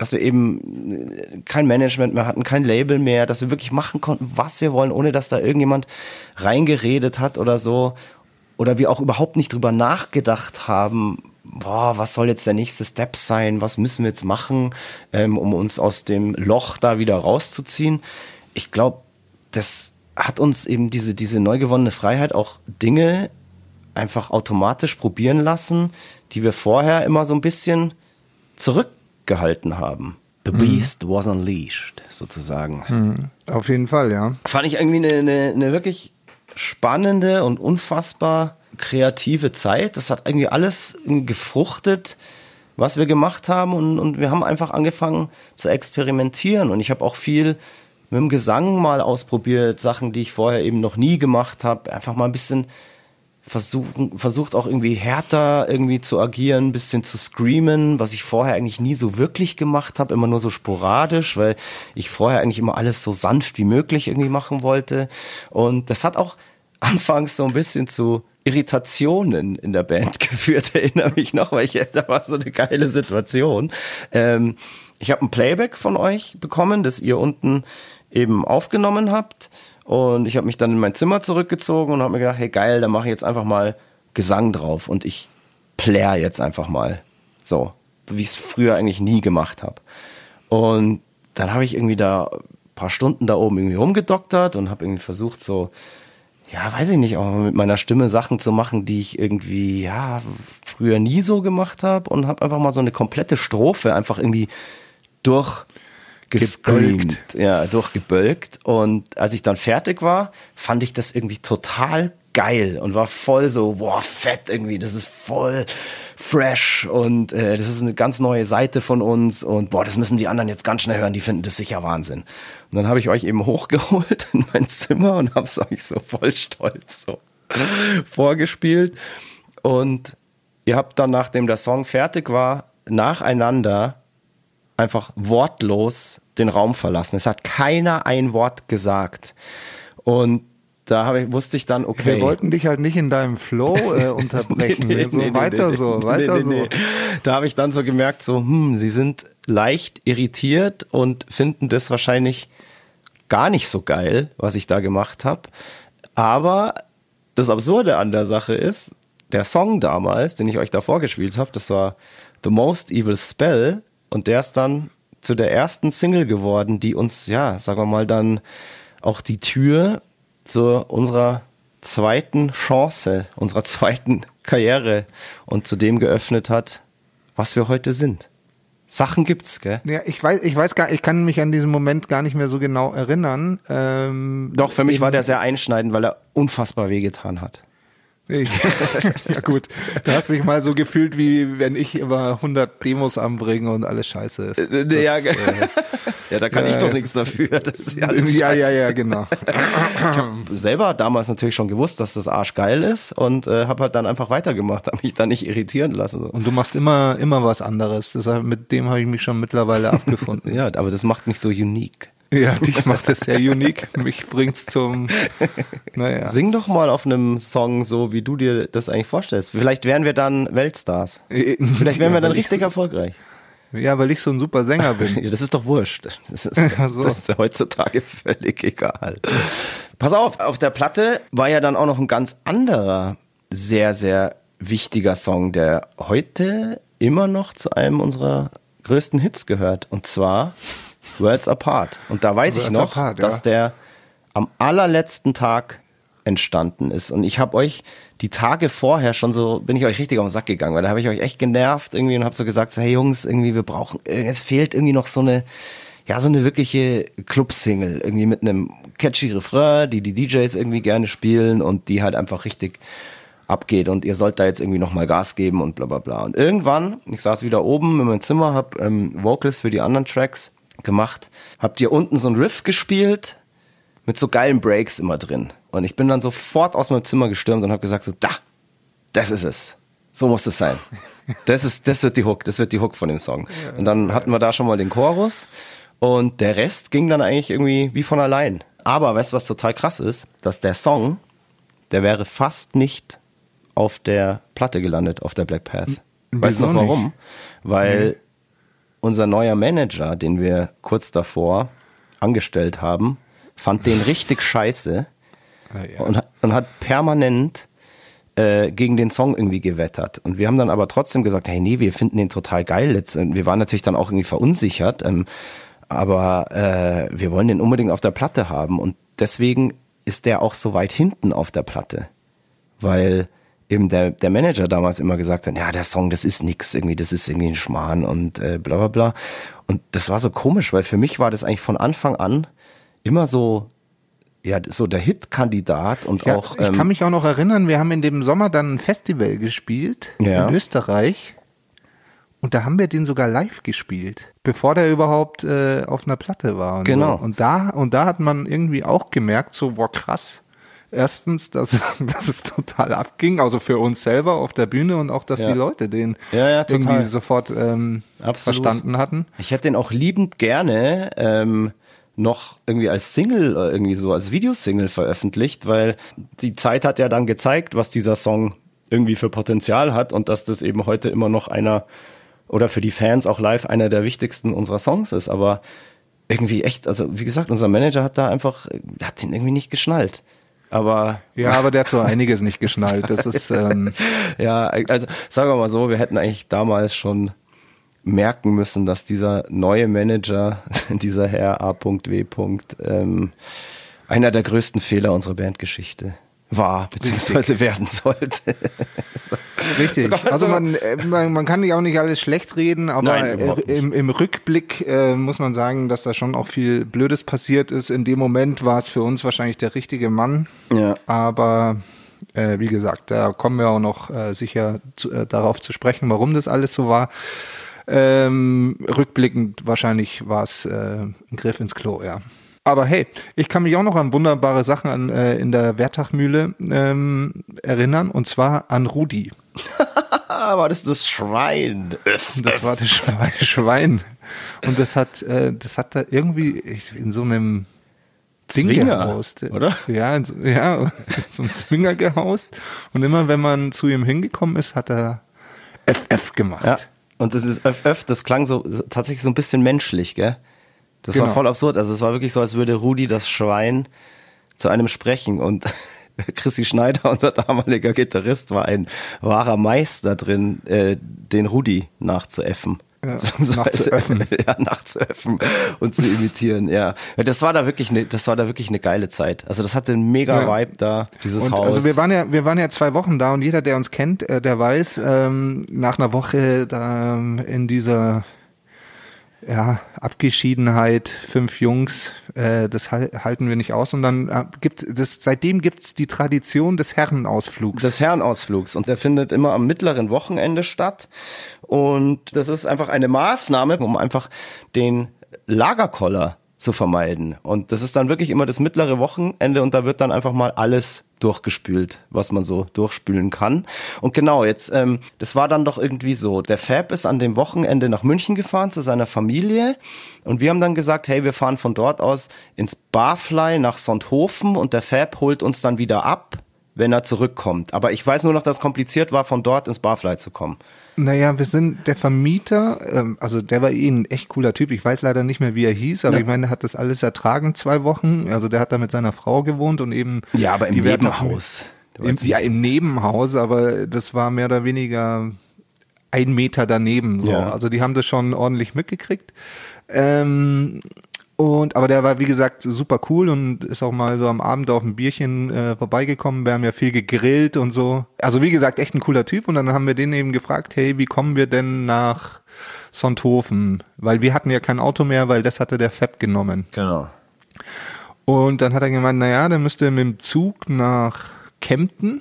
dass wir eben kein Management mehr hatten, kein Label mehr, dass wir wirklich machen konnten, was wir wollen, ohne dass da irgendjemand reingeredet hat oder so. Oder wir auch überhaupt nicht drüber nachgedacht haben, boah, was soll jetzt der nächste Step sein, was müssen wir jetzt machen, ähm, um uns aus dem Loch da wieder rauszuziehen. Ich glaube, das hat uns eben diese, diese neu gewonnene Freiheit auch Dinge einfach automatisch probieren lassen, die wir vorher immer so ein bisschen zurückgehalten haben. The Beast was unleashed, sozusagen. Auf jeden Fall, ja. Fand ich irgendwie eine, eine, eine wirklich spannende und unfassbar kreative Zeit. Das hat irgendwie alles gefruchtet, was wir gemacht haben und, und wir haben einfach angefangen zu experimentieren und ich habe auch viel mit dem Gesang mal ausprobiert, Sachen, die ich vorher eben noch nie gemacht habe, einfach mal ein bisschen versuchen, versucht auch irgendwie härter irgendwie zu agieren, ein bisschen zu screamen, was ich vorher eigentlich nie so wirklich gemacht habe, immer nur so sporadisch, weil ich vorher eigentlich immer alles so sanft wie möglich irgendwie machen wollte. Und das hat auch *laughs* anfangs so ein bisschen zu Irritationen in der Band *laughs* geführt, erinnere mich noch, weil ich, *laughs* da war so eine geile Situation. Ähm, ich habe ein Playback von euch bekommen, das ihr unten eben aufgenommen habt. Und ich habe mich dann in mein Zimmer zurückgezogen und habe mir gedacht, hey geil, dann mache ich jetzt einfach mal Gesang drauf und ich plär jetzt einfach mal. So, wie ich es früher eigentlich nie gemacht habe. Und dann habe ich irgendwie da ein paar Stunden da oben irgendwie rumgedoktert und habe irgendwie versucht so, ja, weiß ich nicht, auch mit meiner Stimme Sachen zu machen, die ich irgendwie, ja, früher nie so gemacht habe und habe einfach mal so eine komplette Strophe einfach irgendwie durch gescreamt, ja, durchgebölkt. Und als ich dann fertig war, fand ich das irgendwie total geil und war voll so, boah, fett irgendwie, das ist voll fresh und äh, das ist eine ganz neue Seite von uns und boah, das müssen die anderen jetzt ganz schnell hören, die finden das sicher Wahnsinn. Und dann habe ich euch eben *laughs* hochgeholt in mein Zimmer und habe es euch so voll stolz so *laughs* vorgespielt. Und ihr habt dann, nachdem der Song fertig war, nacheinander einfach wortlos den Raum verlassen. Es hat keiner ein Wort gesagt. Und da habe ich, wusste ich dann, okay. Wir wollten dich halt nicht in deinem Flow äh, *laughs* unterbrechen. Nee, nee, so nee, weiter so, weiter so. Da habe ich dann so gemerkt, so, hm, sie sind leicht irritiert und finden das wahrscheinlich gar nicht so geil, was ich da gemacht habe. Aber das Absurde an der Sache ist, der Song damals, den ich euch da vorgespielt habe, das war The Most Evil Spell und der ist dann zu der ersten Single geworden, die uns, ja, sagen wir mal, dann auch die Tür zu unserer zweiten Chance, unserer zweiten Karriere und zu dem geöffnet hat, was wir heute sind. Sachen gibt's, gell? Ja, ich weiß, ich weiß gar, ich kann mich an diesen Moment gar nicht mehr so genau erinnern. Ähm, Doch, für mich war der sehr einschneidend, weil er unfassbar wehgetan hat. Ich, *laughs* ja gut, du hast dich mal so gefühlt, wie wenn ich immer 100 Demos anbringe und alles scheiße ist. Das, ja, äh, *laughs* ja, da kann ja, ich doch nichts dafür. Das ja, ja, ja, ja, genau. selber damals natürlich schon gewusst, dass das Arsch geil ist und äh, habe halt dann einfach weitergemacht, habe mich dann nicht irritieren lassen. Und du machst immer, immer was anderes. Deshalb, mit dem habe ich mich schon mittlerweile abgefunden. *laughs* Ja, aber das macht mich so unique. *laughs* ja, dich macht es sehr unique. Mich bringt's zum, naja. Sing doch mal auf einem Song so, wie du dir das eigentlich vorstellst. Vielleicht wären wir dann Weltstars. *laughs* Vielleicht wären wir dann richtig erfolgreich. Ja, weil ich so ein super Sänger bin. *laughs* Ja, das ist doch wurscht. Das ist, so. das ist ja heutzutage völlig egal. Pass auf, auf der Platte war ja dann auch noch ein ganz anderer, sehr, sehr wichtiger Song, der heute immer noch zu einem unserer größten Hits gehört. Und zwar Worlds Apart. Und da weiß ich Worlds noch, Apart, ja. dass der am allerletzten Tag entstanden ist. Und ich habe euch die Tage vorher schon so, bin ich euch richtig auf den Sack gegangen, weil da habe ich euch echt genervt irgendwie und habe so gesagt, so, hey Jungs, irgendwie wir brauchen, es fehlt irgendwie noch so eine, ja, so eine wirkliche Club-Single, irgendwie mit einem catchy Refrain, die die DJs irgendwie gerne spielen und die halt einfach richtig abgeht und ihr sollt da jetzt irgendwie nochmal Gas geben und bla bla bla. Und irgendwann, ich saß wieder oben in meinem Zimmer, hab ähm, Vocals für die anderen Tracks gemacht, habt ihr unten so ein Riff gespielt mit so geilen Breaks immer drin. Und ich bin dann sofort aus meinem Zimmer gestürmt und habe gesagt so, da, das ist es. So muss es sein. *laughs* Das ist, das wird die Hook, das wird die Hook von dem Song. Und dann hatten wir da schon mal den Chorus und der Rest ging dann eigentlich irgendwie wie von allein. Aber weißt du, was total krass ist? Dass der Song, der wäre fast nicht auf der Platte gelandet, auf der Black Path. Weißt du noch warum? nicht? Weil unser neuer Manager, den wir kurz davor angestellt haben, fand den richtig scheiße ja. und, hat- und hat permanent äh, gegen den Song irgendwie gewettert. Und wir haben dann aber trotzdem gesagt, hey, nee, wir finden den total geil. Jetzt, und wir waren natürlich dann auch irgendwie verunsichert, ähm, aber äh, wir wollen den unbedingt auf der Platte haben. Und deswegen ist der auch so weit hinten auf der Platte. Weil eben der, der Manager damals immer gesagt hat, ja, der Song, das ist nix, irgendwie, das ist irgendwie ein Schmarrn und äh, bla bla bla. Und das war so komisch, weil für mich war das eigentlich von Anfang an immer so, ja, so der Hit-Kandidat und Ja, auch. ich ähm, kann mich auch noch erinnern, wir haben in dem Sommer dann ein Festival gespielt Ja. in Österreich. Und da haben wir den sogar live gespielt, bevor der überhaupt äh, auf einer Platte war. Und Genau. So. Und da und da hat man irgendwie auch gemerkt, so boah krass. Erstens, dass, *laughs* dass es total abging, also für uns selber auf der Bühne und auch, dass Ja. die Leute den Ja, ja, irgendwie sofort ähm, verstanden hatten. Ich hätte den auch liebend gerne ähm, noch irgendwie als Single, äh, irgendwie so als Videosingle veröffentlicht, weil die Zeit hat ja dann gezeigt, was dieser Song irgendwie für Potenzial hat und dass das eben heute immer noch einer oder für die Fans auch live einer der wichtigsten unserer Songs ist. Aber irgendwie echt, also wie gesagt, unser Manager hat da einfach, hat den irgendwie nicht geschnallt. Aber Ja, aber der hat so einiges nicht geschnallt. Das ist *laughs* ähm, ja, also sagen wir mal so, wir hätten eigentlich damals schon merken müssen, dass dieser neue Manager, *laughs* dieser Herr A.W. Ähm, einer der größten Fehler unserer Bandgeschichte war, beziehungsweise werden sollte. *laughs* Richtig. Also man, äh, man, man kann nicht auch nicht alles schlecht reden, aber Nein, im, im Rückblick äh, muss man sagen, dass da schon auch viel Blödes passiert ist. In dem Moment war es für uns wahrscheinlich der richtige Mann. Ja. Aber äh, wie gesagt, da kommen wir auch noch äh, sicher zu, äh, darauf zu sprechen, warum das alles so war. Ähm, rückblickend wahrscheinlich war es äh, ein Griff ins Klo, ja. Aber hey, ich kann mich auch noch an wunderbare Sachen an, äh, in der Wertachmühle ähm, erinnern, und zwar an Rudi. *laughs* Aber das ist das Schwein. Das war das Schwein. Und das hat, äh, das hat da irgendwie in so einem Ding Zwinger, gehaust. oder? Ja, in so, ja, *laughs* so einem Zwinger gehaust. Und immer wenn man zu ihm hingekommen ist, hat er FF gemacht. Ja. Und das ist öff, das klang so- tatsächlich so ein bisschen menschlich, gell? Das war Genau. voll absurd. Also es war wirklich so, als würde Rudi das Schwein zu einem sprechen und *laughs* Chrissy Schneider, *laughs* unser damaliger Gitarrist, war ein wahrer Meister drin, äh, den Rudi nachzuäffen. Ja, *laughs* nachzuäffen. ja, nachzuäffen und zu imitieren, ja. Das war da wirklich eine, das war da wirklich eine geile Zeit. Also das hatte einen mega Ja. Vibe da, dieses Und Haus. also wir waren ja, wir waren ja zwei Wochen da und jeder, der uns kennt, äh, der weiß, ähm, nach einer Woche da ähm, in dieser ja, Abgeschiedenheit, fünf Jungs, äh, das hal- halten wir nicht aus. Und dann äh, gibt das, seitdem gibt's die Tradition des Herrenausflugs. des Herrenausflugs und der findet immer am mittleren Wochenende statt und das ist einfach eine Maßnahme, um einfach den Lagerkoller zu vermeiden und das ist dann wirklich immer das mittlere Wochenende und da wird dann einfach mal alles durchgespült, was man so durchspülen kann. Und genau, jetzt, ähm, das war dann doch irgendwie so. Der Fab ist an dem Wochenende nach München gefahren zu seiner Familie und wir haben dann gesagt, hey, wir fahren von dort aus ins Barfly nach Sonthofen und der Fab holt uns dann wieder ab wenn er zurückkommt. Aber ich weiß nur noch, dass es kompliziert war, von dort ins Barfly zu kommen. Naja, wir sind der Vermieter, ähm, also der war eh ein echt cooler Typ. Ich weiß leider nicht mehr, wie er hieß, aber Ja. ich meine, der hat das alles ertragen, zwei Wochen. Also der hat da mit seiner Frau gewohnt und eben. Ja, aber im die Nebenhaus. Im, ja, im Nebenhaus, aber das war mehr oder weniger ein Meter daneben. So. Ja. Also die haben das schon ordentlich mitgekriegt. Ähm, und aber der war wie gesagt super cool und ist auch mal so am Abend auf ein Bierchen äh, vorbeigekommen. Wir haben ja viel gegrillt und so. Also wie gesagt echt ein cooler Typ und dann haben wir den eben gefragt, hey, wie kommen wir denn nach Sonthofen? Weil wir hatten ja kein Auto mehr, weil das hatte der Fab genommen. Genau. Und dann hat er gemeint, naja, der müsste mit dem Zug nach Kempten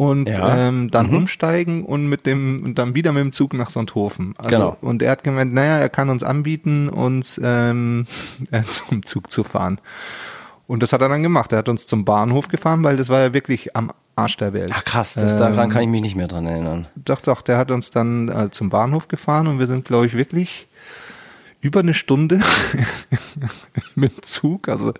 und Ja. ähm, dann umsteigen und mit dem und dann wieder mit dem Zug nach Sonthofen. Also, Genau. Und er hat gemeint, naja, er kann uns anbieten, uns ähm, *laughs* äh, zum Zug zu fahren. Und das hat er dann gemacht. Er hat uns zum Bahnhof gefahren, weil das war ja wirklich am Arsch der Welt. Ach krass, das, daran kann ich mich nicht mehr dran erinnern. Doch, doch, der hat uns dann äh, zum Bahnhof gefahren und wir sind, glaube ich, wirklich über eine Stunde *laughs* mit dem Zug. Also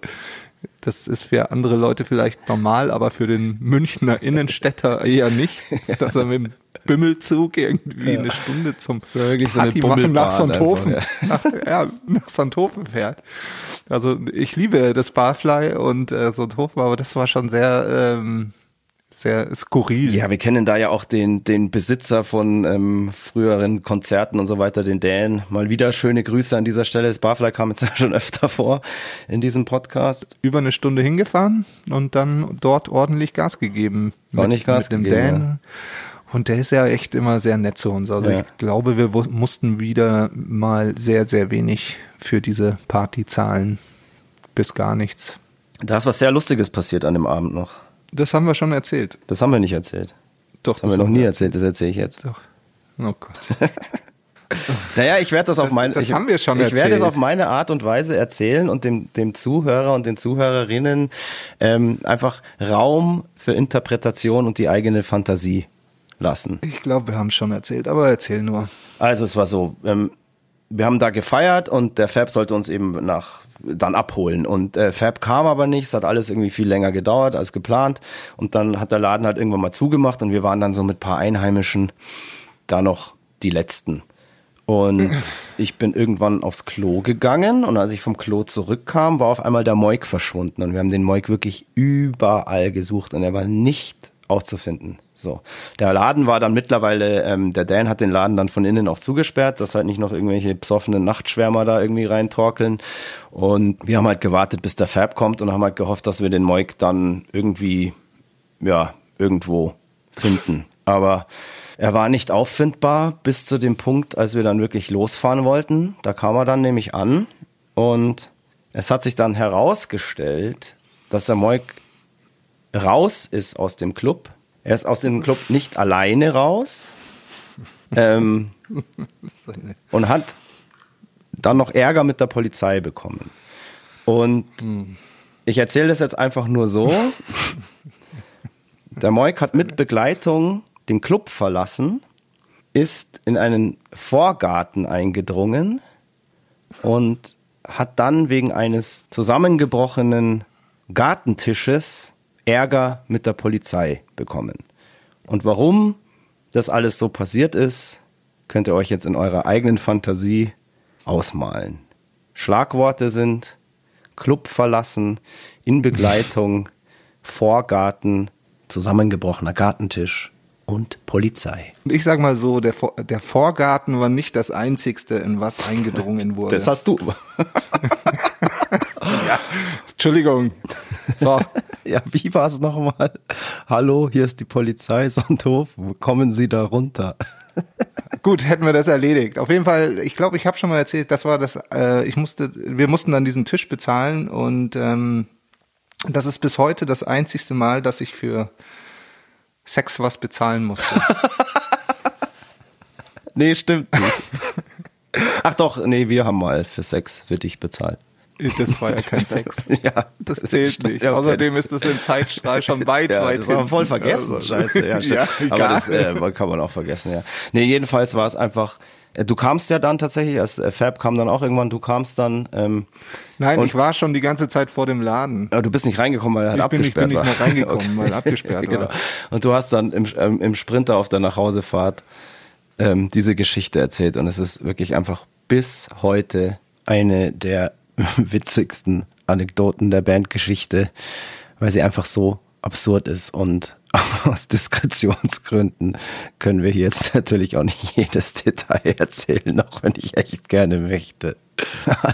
das ist für andere Leute vielleicht normal, aber für den Münchner Innenstädter eher nicht, dass er mit dem Bümmelzug irgendwie eine Stunde zum so Party machen nach Sonthofen, einfach, nach, ja, nach Sonthofen fährt. Also ich liebe das Barfly und äh, Sonthofen, aber das war schon sehr, ähm, sehr skurril. Ja, wir kennen da ja auch den, den Besitzer von ähm, früheren Konzerten und so weiter, den Dan. Mal wieder schöne Grüße an dieser Stelle. Das Barfly kam jetzt *laughs* ja schon öfter vor in diesem Podcast. über eine Stunde hingefahren und dann dort ordentlich Gas gegeben. Ordentlich Gas mit dem gegeben, Dan. Und der ist ja echt immer sehr nett zu uns. Also Ja. ich glaube, wir mussten wieder mal sehr, sehr wenig für diese Party zahlen. Bis gar nichts. Da ist was sehr Lustiges passiert an dem Abend noch. Das haben wir schon erzählt. Das haben wir nicht erzählt. Doch, Das haben wir noch nie erzählt, das erzähle ich jetzt. Doch. Oh Gott. *laughs* Naja, ich werde das auf Das- meine das ich, haben wir schon Ich werde es erzählt. auf meine Art und Weise erzählen und dem, dem Zuhörer und den Zuhörerinnen ähm, einfach Raum für Interpretation und die eigene Fantasie lassen. Ich glaube, wir haben es schon erzählt, aber erzähl nur. Also es war so, ähm, wir haben da gefeiert und der Fab sollte uns eben nach dann abholen und äh, Fab kam aber nicht, es hat alles irgendwie viel länger gedauert als geplant und dann hat der Laden halt irgendwann mal zugemacht und wir waren dann so mit paar Einheimischen da noch die letzten. Und *laughs* ich bin irgendwann aufs Klo gegangen und als ich vom Klo zurückkam, war auf einmal der Moik verschwunden und wir haben den Moik wirklich überall gesucht und er war nicht aufzufinden. So, der Laden war dann mittlerweile, ähm, der Dan hat den Laden dann von innen auch zugesperrt, dass halt nicht noch irgendwelche besoffenen Nachtschwärmer da irgendwie reintorkeln. Und wir haben halt gewartet, bis der Fab kommt und haben halt gehofft, dass wir den Moik dann irgendwie, ja, irgendwo finden. *laughs* Aber er war nicht auffindbar bis zu dem Punkt, als wir dann wirklich losfahren wollten. Da kam er dann nämlich an und es hat sich dann herausgestellt, dass der Moik raus ist aus dem Club. Er ist aus dem Club nicht alleine raus ähm, *laughs* und hat dann noch Ärger mit der Polizei bekommen. Und ich erzähle das jetzt einfach nur so. *laughs* Der Moik hat mit Begleitung den Club verlassen, ist in einen Vorgarten eingedrungen und hat dann wegen eines zusammengebrochenen Gartentisches Ärger mit der Polizei bekommen. Und warum das alles so passiert ist, könnt ihr euch jetzt in eurer eigenen Fantasie ausmalen. Schlagworte sind Club verlassen, in Begleitung, *laughs* Vorgarten, zusammengebrochener Gartentisch und Polizei. Und ich sag mal so, der, Vor- der Vorgarten war nicht das einzigste, in was eingedrungen wurde. Das hast du. *laughs* Entschuldigung. So, *laughs* Ja, wie war es nochmal? Hallo, hier ist die Polizei Sonthof. Kommen Sie da runter? *laughs* gut, hätten wir das erledigt. Auf jeden Fall, ich glaube, ich habe schon mal erzählt, das war das, äh, ich musste, wir mussten dann diesen Tisch bezahlen und ähm, das ist bis heute das einzigste Mal, dass ich für Sex was bezahlen musste. *laughs* Nee, stimmt nicht. Ach doch, nee, wir haben mal für Sex für dich bezahlt. Das war ja kein *laughs* Sex. Ja, Das zählt nicht. Ja, okay, Außerdem ist das im Zeitstrahl schon weit, *laughs* Ja, weit das wir voll vergessen. Also, Scheiße, ja, *laughs* stimmt. ja Aber egal. das äh, kann man auch vergessen, ja. Nee, jedenfalls war es einfach Äh, Du kamst ja dann tatsächlich, als äh, Fab kam dann auch irgendwann, du kamst dann, ähm, Nein, ich war schon die ganze Zeit vor dem Laden. aber du bist nicht reingekommen, weil er halt Ich bin, ich abgesperrt bin nicht war. mehr reingekommen, weil abgesperrt genau. war. Und du hast dann im, ähm, im Sprinter auf der Nachhausefahrt ähm, diese Geschichte erzählt und es ist wirklich einfach bis heute eine der *laughs* witzigsten Anekdoten der Bandgeschichte, weil sie einfach so absurd ist und *laughs* aus Diskretionsgründen können wir hier jetzt *laughs* natürlich auch nicht jedes Detail erzählen, auch wenn ich echt gerne möchte.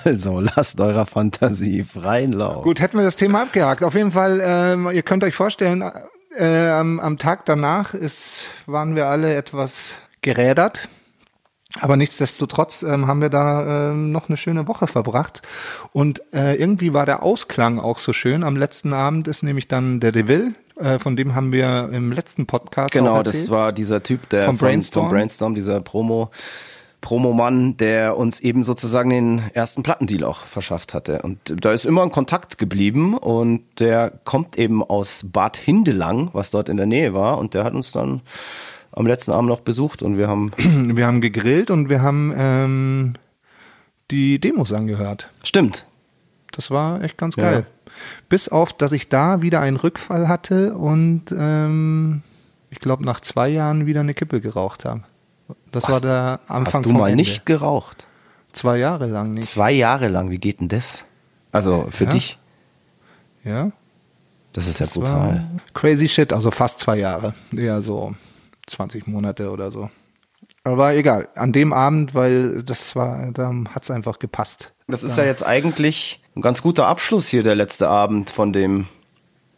Also lasst eurer Fantasie freien Lauf. Gut, hätten wir das Thema abgehakt. Auf jeden Fall, ähm, ihr könnt euch vorstellen, äh, am, am Tag danach ist, waren wir alle etwas gerädert. Aber nichtsdestotrotz ähm, haben wir da ähm, noch eine schöne Woche verbracht. Und äh, irgendwie war der Ausklang auch so schön. Am letzten Abend ist nämlich dann der Deville, äh, von dem haben wir im letzten Podcast Genau, erzählt. das war dieser Typ, der von- Brainstorm? vom Brainstorm dieser Promo, Promomann, der uns eben sozusagen den ersten Plattendeal auch verschafft hatte. Und da ist immer ein Kontakt geblieben und der kommt eben aus Bad Hindelang, was dort in der Nähe war. Und der hat uns dann am letzten Abend noch besucht und wir haben, *clears throat* Wir haben gegrillt und wir haben ähm, die Demos angehört. stimmt, Das war echt ganz Ja. geil. Bis auf, dass ich da wieder einen Rückfall hatte und ähm, ich glaube nach zwei Jahren wieder eine Kippe geraucht habe. Das Hast- war der Anfang hast du mal Ende. nicht geraucht? Zwei Jahre lang nicht. Zwei Jahre lang, wie geht denn das? Also für Ja. dich, Ja, das ist ja das brutal. war crazy shit. Also fast zwei Jahre. Eher so 20 Monate oder so. Aber egal. An dem Abend, weil das war, da hat's einfach gepasst. Das ist ja jetzt eigentlich ein ganz guter Abschluss hier, der letzte Abend von dem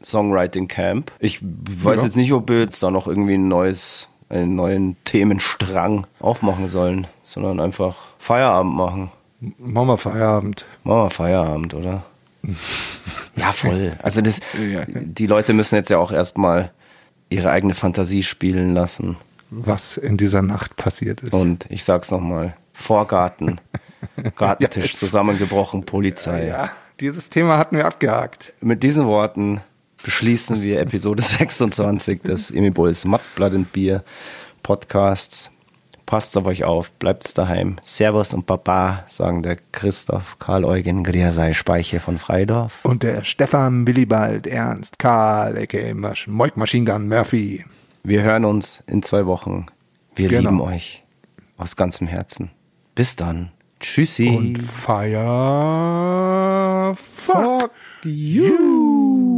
Songwriting Camp. Ich weiß Ja. jetzt nicht, ob wir jetzt da noch irgendwie ein neues, einen neuen Themenstrang aufmachen sollen, sondern einfach Feierabend machen. Machen wir Feierabend. Machen wir Feierabend, oder? *laughs* ja, voll. Also das, Ja. die Leute müssen jetzt ja auch erstmal ihre eigene Fantasie spielen lassen. Was in dieser Nacht passiert ist. Und ich sag's nochmal, Vorgarten, *laughs* Gartentisch jetzt. zusammengebrochen, Polizei. ja, dieses Thema hatten wir abgehakt. Mit diesen Worten beschließen wir Episode *laughs* 26 des Emi Bulls Mattblatt und Bier Podcasts. Passt auf euch auf, bleibt's daheim. Servus und Baba, sagen der Christoph Karl Eugen Griersei Speiche von Freidorf. Und der Stefan Willibald Ernst Karl, a.k.a. Moik Machine Gun Murphy. Wir hören uns in zwei Wochen. Wir Genau. lieben euch aus ganzem Herzen. Bis dann. Tschüssi. Und Fire Fuck you.